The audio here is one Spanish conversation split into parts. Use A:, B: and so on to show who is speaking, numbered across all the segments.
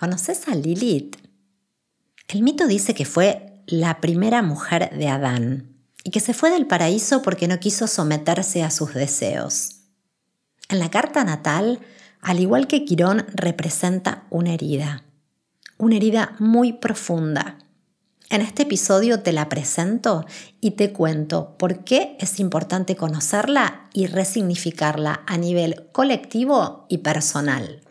A: ¿Conoces a Lilith? El mito dice que fue la primera mujer de Adán y que se fue del paraíso porque no quiso someterse a sus deseos. En la carta natal, al igual que Quirón, representa una herida, una herida muy profunda. En este episodio te la presento y te cuento por qué es importante conocerla y resignificarla a nivel colectivo y personal.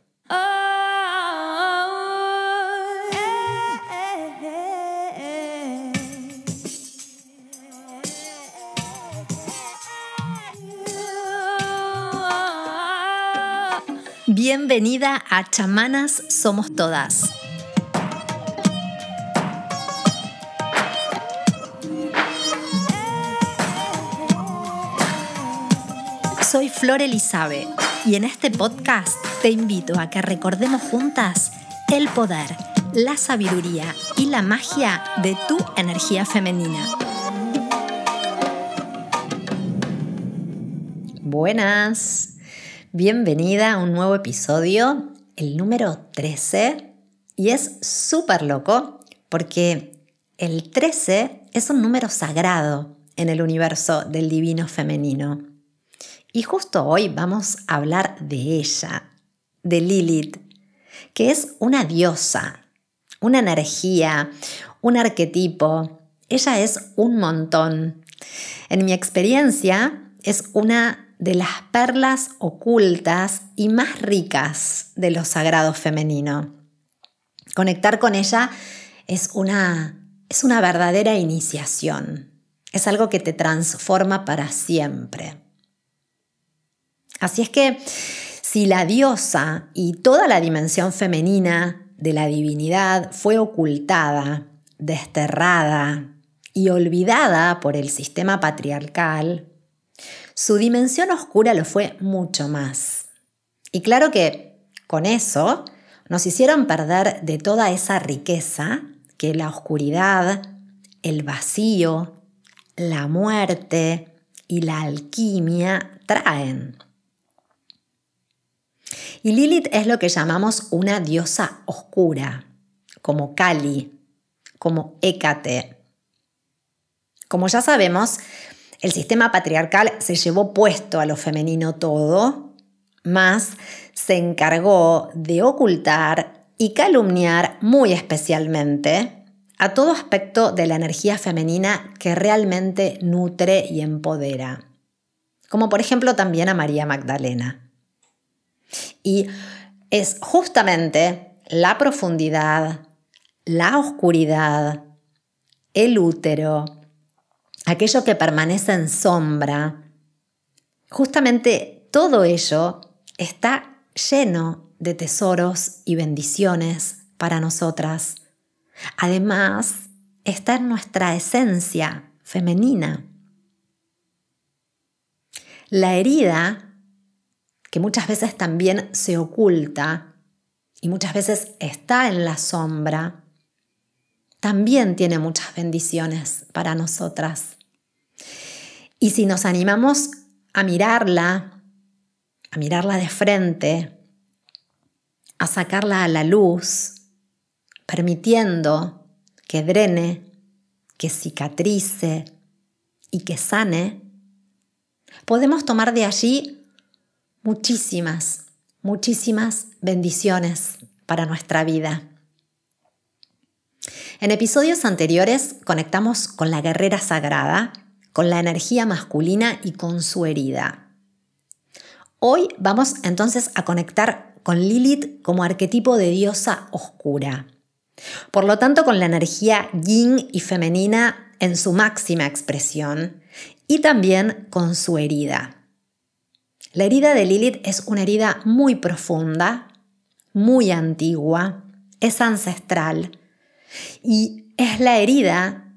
A: Bienvenida a Chamanas Somos Todas. Soy Flor Elizabe y en este podcast te invito a que recordemos juntas el poder, la sabiduría y la magia de tu energía femenina. Buenas. Bienvenida a un nuevo episodio, el número 13, y es súper loco porque el 13 es un número sagrado en el universo del divino femenino. Y justo hoy vamos a hablar de ella, de Lilith, que es una diosa, una energía, un arquetipo. Ella es un montón. En mi experiencia, es una de las perlas ocultas y más ricas de lo sagrado femenino. Conectar con ella es una, es una verdadera iniciación, es algo que te transforma para siempre. Así es que si la diosa y toda la dimensión femenina de la divinidad fue ocultada, desterrada y olvidada por el sistema patriarcal, su dimensión oscura lo fue mucho más. Y claro que con eso nos hicieron perder de toda esa riqueza que la oscuridad, el vacío, la muerte y la alquimia traen. Y Lilith es lo que llamamos una diosa oscura, como Kali, como Hécate. Como ya sabemos, el sistema patriarcal se llevó puesto a lo femenino todo, más se encargó de ocultar y calumniar muy especialmente a todo aspecto de la energía femenina que realmente nutre y empodera, como por ejemplo también a María Magdalena. Y es justamente la profundidad, la oscuridad, el útero, aquello que permanece en sombra, justamente todo ello está lleno de tesoros y bendiciones para nosotras. Además, está en nuestra esencia femenina. La herida, que muchas veces también se oculta y muchas veces está en la sombra, también tiene muchas bendiciones para nosotras. Y si nos animamos a mirarla, a mirarla de frente, a sacarla a la luz, permitiendo que drene, que cicatrice y que sane, podemos tomar de allí muchísimas, muchísimas bendiciones para nuestra vida. En episodios anteriores conectamos con la guerrera sagrada, con la energía masculina y con su herida. Hoy vamos entonces a conectar con Lilith como arquetipo de diosa oscura. Por lo tanto, con la energía yin y femenina en su máxima expresión y también con su herida. La herida de Lilith es una herida muy profunda, muy antigua, es ancestral y es la herida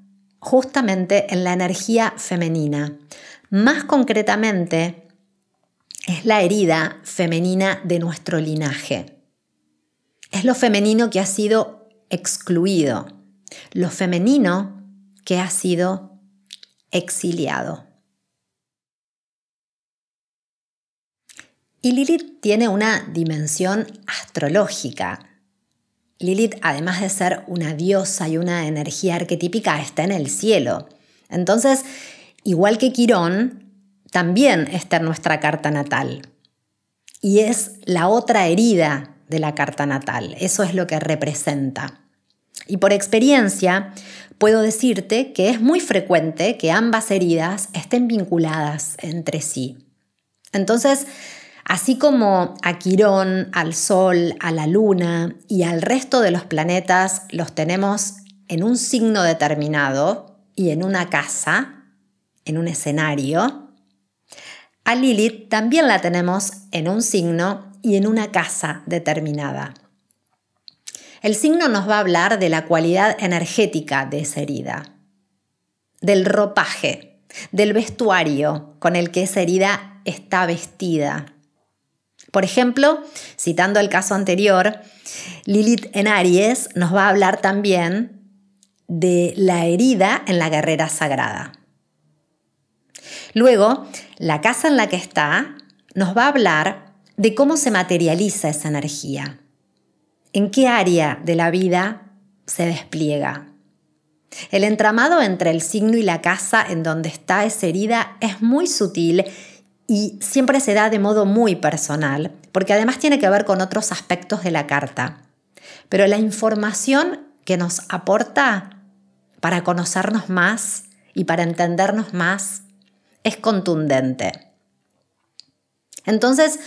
A: justamente en la energía femenina. Más concretamente, es la herida femenina de nuestro linaje. Es lo femenino que ha sido excluido, lo femenino que ha sido exiliado. Y Lilith tiene una dimensión astrológica Lilith, además de ser una diosa y una energía arquetípica, está en el cielo. Entonces, igual que Quirón, también está en nuestra carta natal. Y es la otra herida de la carta natal. Eso es lo que representa. Y por experiencia, puedo decirte que es muy frecuente que ambas heridas estén vinculadas entre sí. Entonces, así como a Quirón, al Sol, a la Luna y al resto de los planetas los tenemos en un signo determinado y en una casa, en un escenario, a Lilith también la tenemos en un signo y en una casa determinada. El signo nos va a hablar de la cualidad energética de esa herida, del ropaje, del vestuario con el que esa herida está vestida. Por ejemplo, citando el caso anterior, Lilith en Aries nos va a hablar también de la herida en la guerrera sagrada. Luego, la casa en la que está nos va a hablar de cómo se materializa esa energía en qué área de la vida se despliega. El entramado entre el signo y la casa en donde está esa herida es muy sutil y siempre se da de modo muy personal, porque además tiene que ver con otros aspectos de la carta. Pero la información que nos aporta para conocernos más y para entendernos más es contundente. Entonces,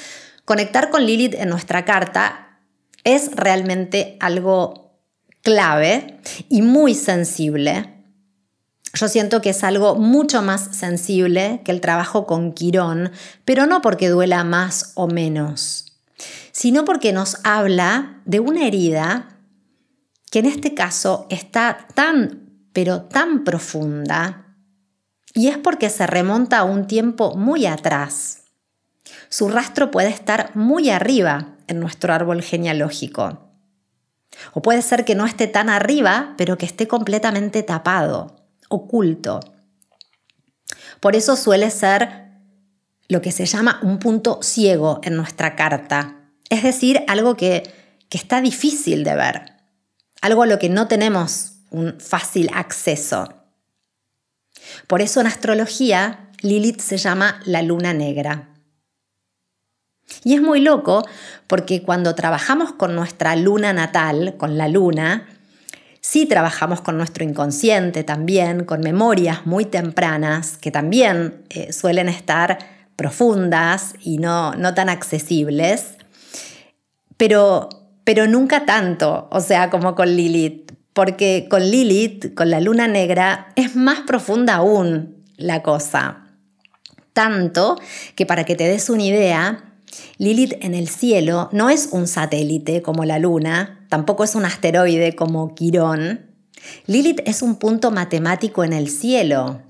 A: conectar con Lilith en nuestra carta es realmente algo clave y muy sensible. Yo siento que es algo mucho más sensible que el trabajo con Quirón, pero no porque duela más o menos, sino porque nos habla de una herida que en este caso está tan, pero tan profunda, y es porque se remonta a un tiempo muy atrás. Su rastro puede estar muy arriba en nuestro árbol genealógico. O puede ser que no esté tan arriba, pero que esté completamente tapado, oculto. Por eso suele ser lo que se llama un punto ciego en nuestra carta, es decir, algo que, que está difícil de ver, algo a lo que no tenemos un fácil acceso. Por eso en astrología Lilith se llama la luna negra. Y es muy loco porque cuando trabajamos con nuestra luna natal, con la luna, sí trabajamos con nuestro inconsciente también, con memorias muy tempranas que también eh, suelen estar profundas y no, no tan accesibles, pero, pero nunca tanto, o sea, como con Lilith, porque con Lilith, con la luna negra, es más profunda aún la cosa. Tanto que para que te des una idea, Lilith en el cielo no es un satélite como la Luna, tampoco es un asteroide como Quirón. Lilith es un punto matemático en el cielo.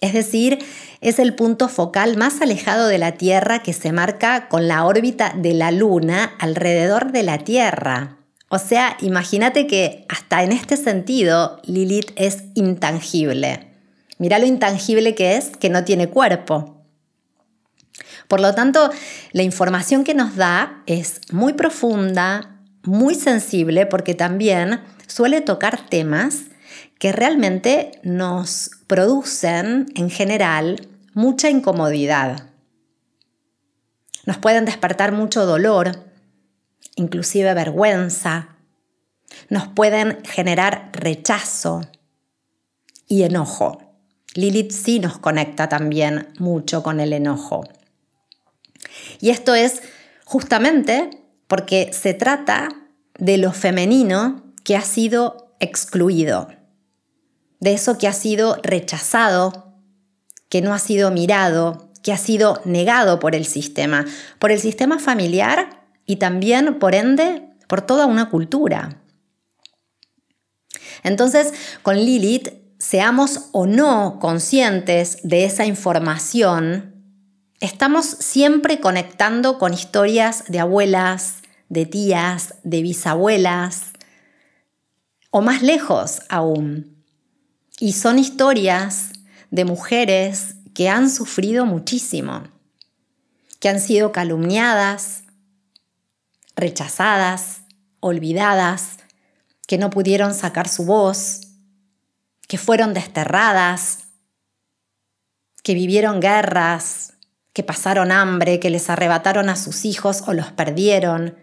A: Es decir, es el punto focal más alejado de la Tierra que se marca con la órbita de la Luna alrededor de la Tierra. O sea, imagínate que hasta en este sentido Lilith es intangible. Mira lo intangible que es, que no tiene cuerpo. Por lo tanto, la información que nos da es muy profunda, muy sensible, porque también suele tocar temas que realmente nos producen en general mucha incomodidad. Nos pueden despertar mucho dolor, inclusive vergüenza. Nos pueden generar rechazo y enojo. Lilith sí nos conecta también mucho con el enojo. Y esto es justamente porque se trata de lo femenino que ha sido excluido, de eso que ha sido rechazado, que no ha sido mirado, que ha sido negado por el sistema, por el sistema familiar y también, por ende, por toda una cultura. Entonces, con Lilith, seamos o no conscientes de esa información, Estamos siempre conectando con historias de abuelas, de tías, de bisabuelas, o más lejos aún. Y son historias de mujeres que han sufrido muchísimo, que han sido calumniadas, rechazadas, olvidadas, que no pudieron sacar su voz, que fueron desterradas, que vivieron guerras, que pasaron hambre, que les arrebataron a sus hijos o los perdieron,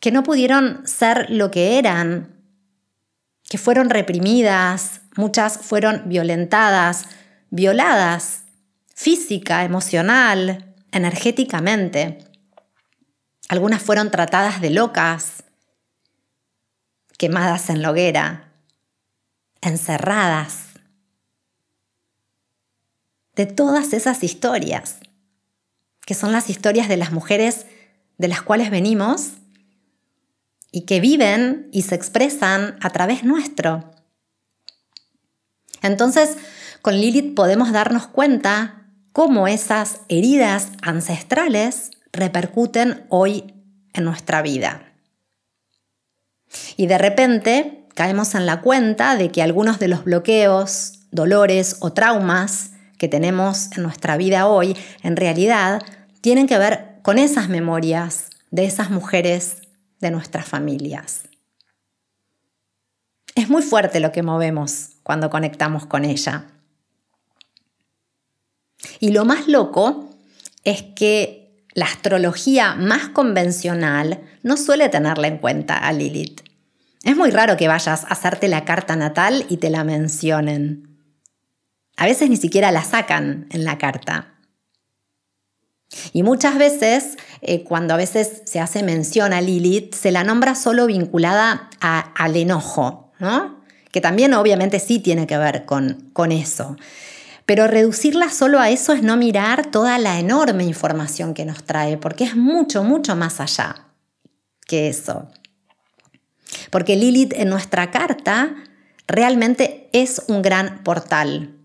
A: que no pudieron ser lo que eran, que fueron reprimidas, muchas fueron violentadas, violadas, física, emocional, energéticamente. Algunas fueron tratadas de locas, quemadas en la hoguera, encerradas. De todas esas historias, que son las historias de las mujeres de las cuales venimos y que viven y se expresan a través nuestro. Entonces, con Lilith podemos darnos cuenta cómo esas heridas ancestrales repercuten hoy en nuestra vida. Y de repente caemos en la cuenta de que algunos de los bloqueos, dolores o traumas que tenemos en nuestra vida hoy, en realidad, tienen que ver con esas memorias de esas mujeres de nuestras familias. Es muy fuerte lo que movemos cuando conectamos con ella. Y lo más loco es que la astrología más convencional no suele tenerla en cuenta a Lilith. Es muy raro que vayas a hacerte la carta natal y te la mencionen. A veces ni siquiera la sacan en la carta. Y muchas veces, eh, cuando a veces se hace mención a Lilith, se la nombra solo vinculada al enojo, ¿no? que también obviamente sí tiene que ver con, con eso. Pero reducirla solo a eso es no mirar toda la enorme información que nos trae, porque es mucho, mucho más allá que eso. Porque Lilith en nuestra carta realmente es un gran portal,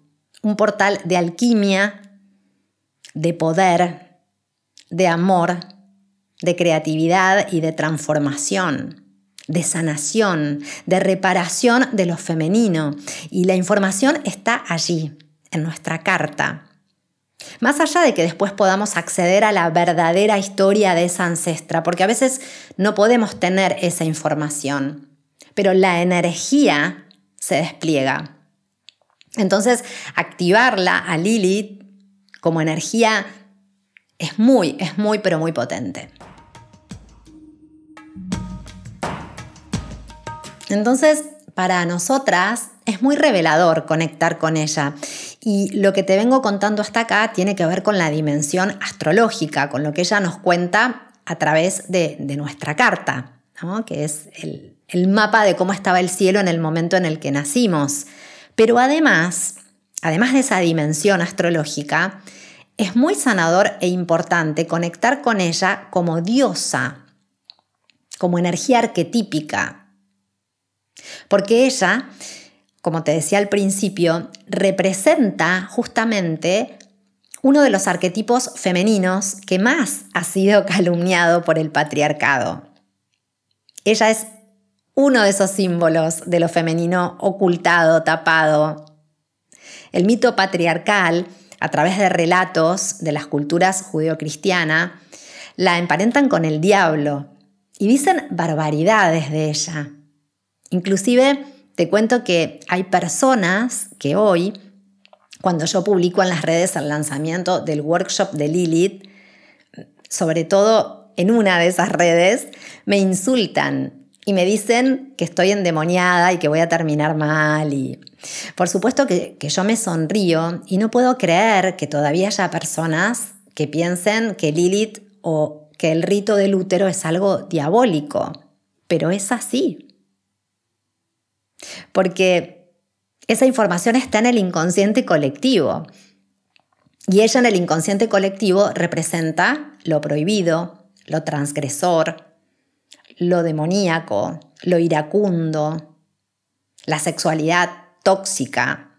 A: un portal de alquimia, de poder, de amor, de creatividad y de transformación, de sanación, de reparación de lo femenino. Y la información está allí, en nuestra carta. Más allá de que después podamos acceder a la verdadera historia de esa ancestra, porque a veces no podemos tener esa información, pero la energía se despliega. Entonces, activarla a Lilith como energía es muy, es muy, pero muy potente. Entonces, para nosotras es muy revelador conectar con ella. Y lo que te vengo contando hasta acá tiene que ver con la dimensión astrológica, con lo que ella nos cuenta a través de, nuestra carta, que es el, el mapa de cómo estaba el cielo en el momento en el que nacimos. Pero además, además de esa dimensión astrológica, es muy sanador e importante conectar con ella como diosa, como energía arquetípica. Porque ella, como te decía al principio, representa justamente uno de los arquetipos femeninos que más ha sido calumniado por el patriarcado. Ella es uno de esos símbolos de lo femenino ocultado, tapado. El mito patriarcal a través de relatos de las culturas judeocristiana, la emparentan con el diablo y dicen barbaridades de ella. Inclusive te cuento que hay personas que hoy, cuando yo publico en las redes el lanzamiento del workshop de Lilith, sobre todo en una de esas redes, me insultan y me dicen que estoy endemoniada y que voy a terminar mal. Y por supuesto que, que, yo me sonrío y no puedo creer que todavía haya personas que piensen que Lilith o que el rito del útero es algo diabólico, pero es así. Porque esa información está en el inconsciente colectivo. Y ella en el inconsciente colectivo representa lo prohibido, lo transgresor, lo demoníaco, lo iracundo, la sexualidad tóxica.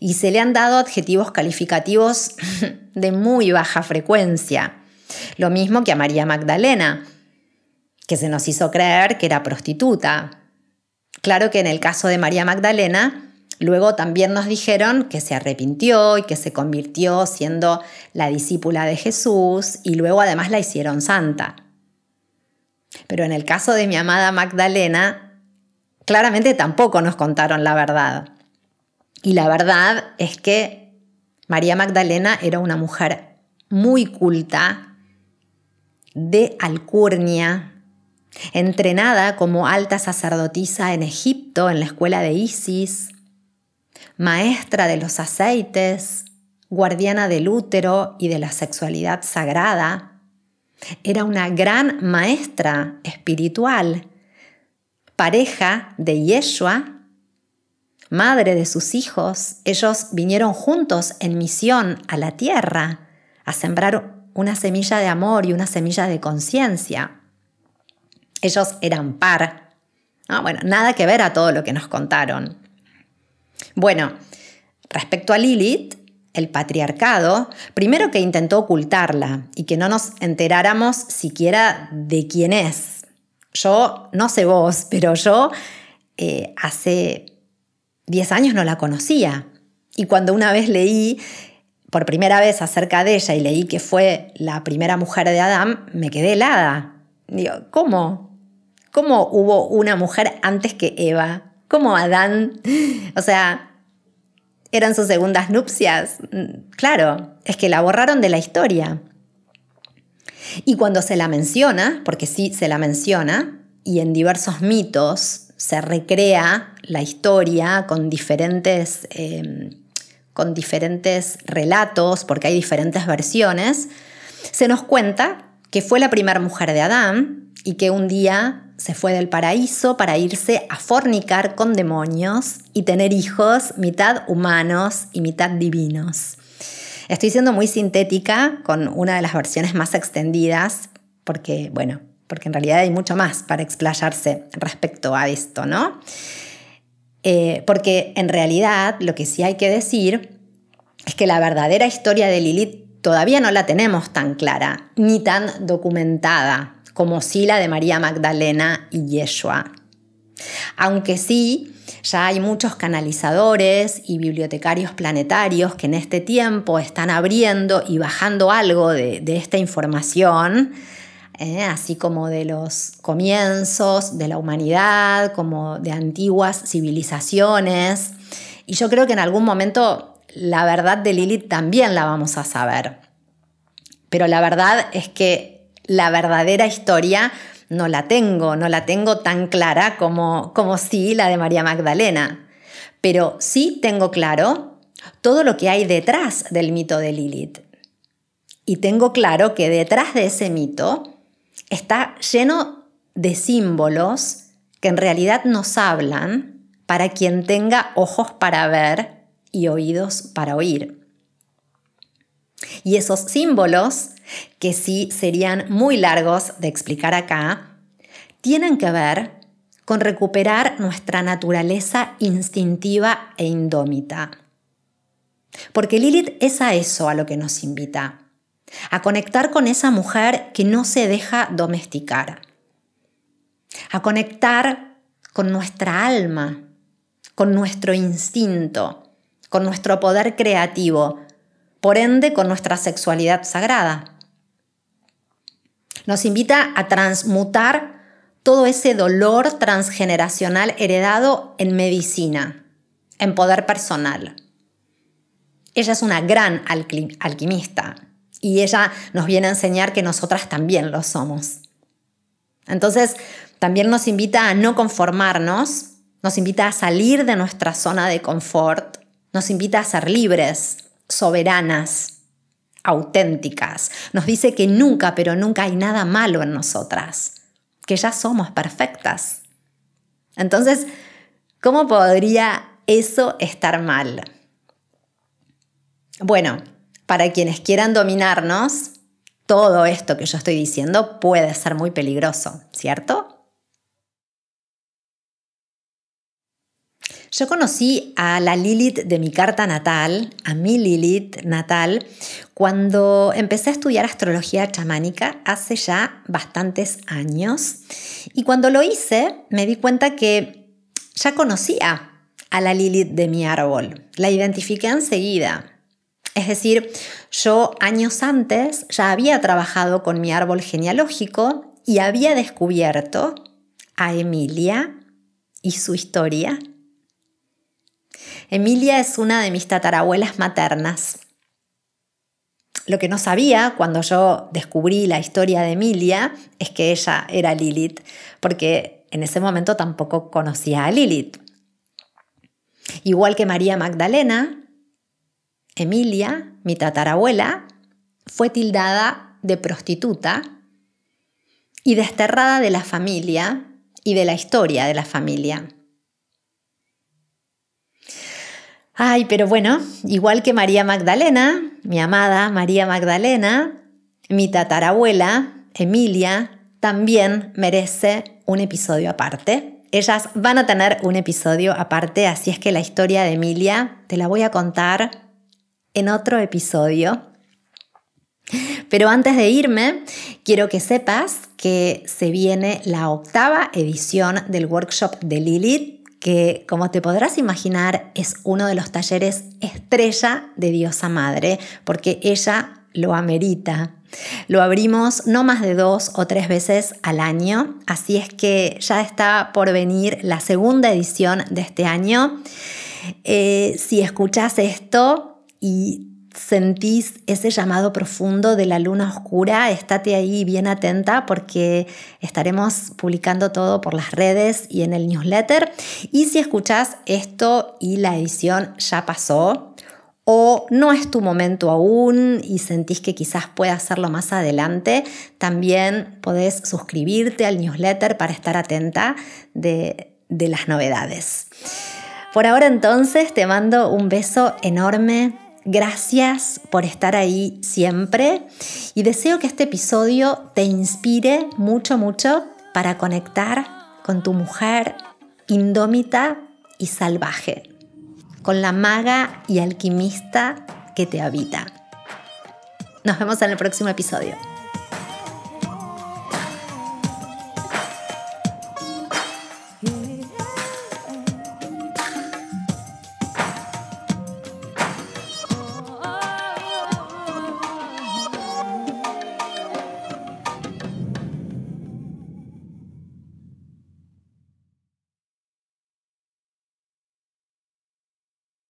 A: Y se le han dado adjetivos calificativos de muy baja frecuencia. Lo mismo que a María Magdalena, que se nos hizo creer que era prostituta. Claro que en el caso de María Magdalena, luego también nos dijeron que se arrepintió y que se convirtió siendo la discípula de Jesús y luego además la hicieron santa. Pero en el caso de mi amada Magdalena, claramente tampoco nos contaron la verdad. Y la verdad es que María Magdalena era una mujer muy culta, de alcurnia, entrenada como alta sacerdotisa en Egipto, en la escuela de Isis, maestra de los aceites, guardiana del útero y de la sexualidad sagrada. Era una gran maestra espiritual, pareja de Yeshua, madre de sus hijos. Ellos vinieron juntos en misión a la tierra a sembrar una semilla de amor y una semilla de conciencia. Ellos eran par. Ah, bueno, nada que ver a todo lo que nos contaron. Bueno, respecto a Lilith, el patriarcado, primero que intentó ocultarla y que no nos enteráramos siquiera de quién es. Yo, no sé vos, pero yo eh, hace 10 años no la conocía. Y cuando una vez leí por primera vez acerca de ella y leí que fue la primera mujer de Adán, me quedé helada. Digo, ¿cómo? ¿Cómo hubo una mujer antes que Eva? ¿Cómo Adán? O sea, ¿eran sus segundas nupcias? Claro, es que la borraron de la historia. Y cuando se la menciona, porque sí se la menciona, y en diversos mitos se recrea la historia con diferentes... Eh, con diferentes relatos, porque hay diferentes versiones, se nos cuenta que fue la primera mujer de Adán y que un día se fue del paraíso para irse a fornicar con demonios y tener hijos mitad humanos y mitad divinos. Estoy siendo muy sintética con una de las versiones más extendidas porque, bueno, porque en realidad hay mucho más para explayarse respecto a esto, ¿no? Eh, porque en realidad lo que sí hay que decir es que la verdadera historia de Lilith todavía no la tenemos tan clara ni tan documentada como sí la de María Magdalena y Yeshua. Aunque sí, ya hay muchos canalizadores y bibliotecarios planetarios que en este tiempo están abriendo y bajando algo de, esta información, ¿eh? así como de los comienzos de la humanidad, como de antiguas civilizaciones. Y yo creo que en algún momento la verdad de Lilith también la vamos a saber. Pero la verdad es que la verdadera historia no la tengo, no la tengo tan clara como, como sí la de María Magdalena. Pero sí tengo claro todo lo que hay detrás del mito de Lilith. Y tengo claro que detrás de ese mito está lleno de símbolos que en realidad nos hablan para quien tenga ojos para ver y oídos para oír. Y esos símbolos, que sí serían muy largos de explicar acá, tienen que ver con recuperar nuestra naturaleza instintiva e indómita. Porque Lilith es a eso a lo que nos invita, a conectar con esa mujer que no se deja domesticar, a conectar con nuestra alma, con nuestro instinto, con nuestro poder creativo, por ende con nuestra sexualidad sagrada. Nos invita a transmutar todo ese dolor transgeneracional heredado en medicina, en poder personal. Ella es una gran alquimista y ella nos viene a enseñar que nosotras también lo somos. Entonces, también nos invita a no conformarnos, nos invita a salir de nuestra zona de confort nos invita a ser libres, soberanas, auténticas. Nos dice que nunca, pero nunca hay nada malo en nosotras, que ya somos perfectas. Entonces, ¿cómo podría eso estar mal? Bueno, para quienes quieran dominarnos, todo esto que yo estoy diciendo puede ser muy peligroso, ¿cierto? Yo conocí a la Lilith de mi carta natal, a mi Lilith natal, cuando empecé a estudiar astrología chamánica hace ya bastantes años. Y cuando lo hice, me di cuenta que ya conocía a la Lilith de mi árbol. La identifiqué enseguida. Es decir, yo años antes ya había trabajado con mi árbol genealógico y había descubierto a Emilia y su historia. Emilia es una de mis tatarabuelas maternas. Lo que no sabía cuando yo descubrí la historia de Emilia es que ella era Lilith, porque en ese momento tampoco conocía a Lilith. Igual que María Magdalena, Emilia, mi tatarabuela, fue tildada de prostituta y desterrada de la familia y de la historia de la familia. Ay, pero bueno, igual que María Magdalena, mi amada María Magdalena, mi tatarabuela, Emilia, también merece un episodio aparte. Ellas van a tener un episodio aparte, así es que la historia de Emilia te la voy a contar en otro episodio. Pero antes de irme, quiero que sepas que se viene la octava edición del workshop de Lilith que como te podrás imaginar es uno de los talleres estrella de Diosa Madre, porque ella lo amerita. Lo abrimos no más de dos o tres veces al año, así es que ya está por venir la segunda edición de este año. Eh, si escuchas esto y sentís ese llamado profundo de la luna oscura, estate ahí bien atenta porque estaremos publicando todo por las redes y en el newsletter. Y si escuchás esto y la edición ya pasó, o no es tu momento aún y sentís que quizás pueda hacerlo más adelante, también podés suscribirte al newsletter para estar atenta de, de las novedades. Por ahora entonces te mando un beso enorme Gracias por estar ahí siempre y deseo que este episodio te inspire mucho, mucho para conectar con tu mujer indómita y salvaje, con la maga y alquimista que te habita. Nos vemos en el próximo episodio.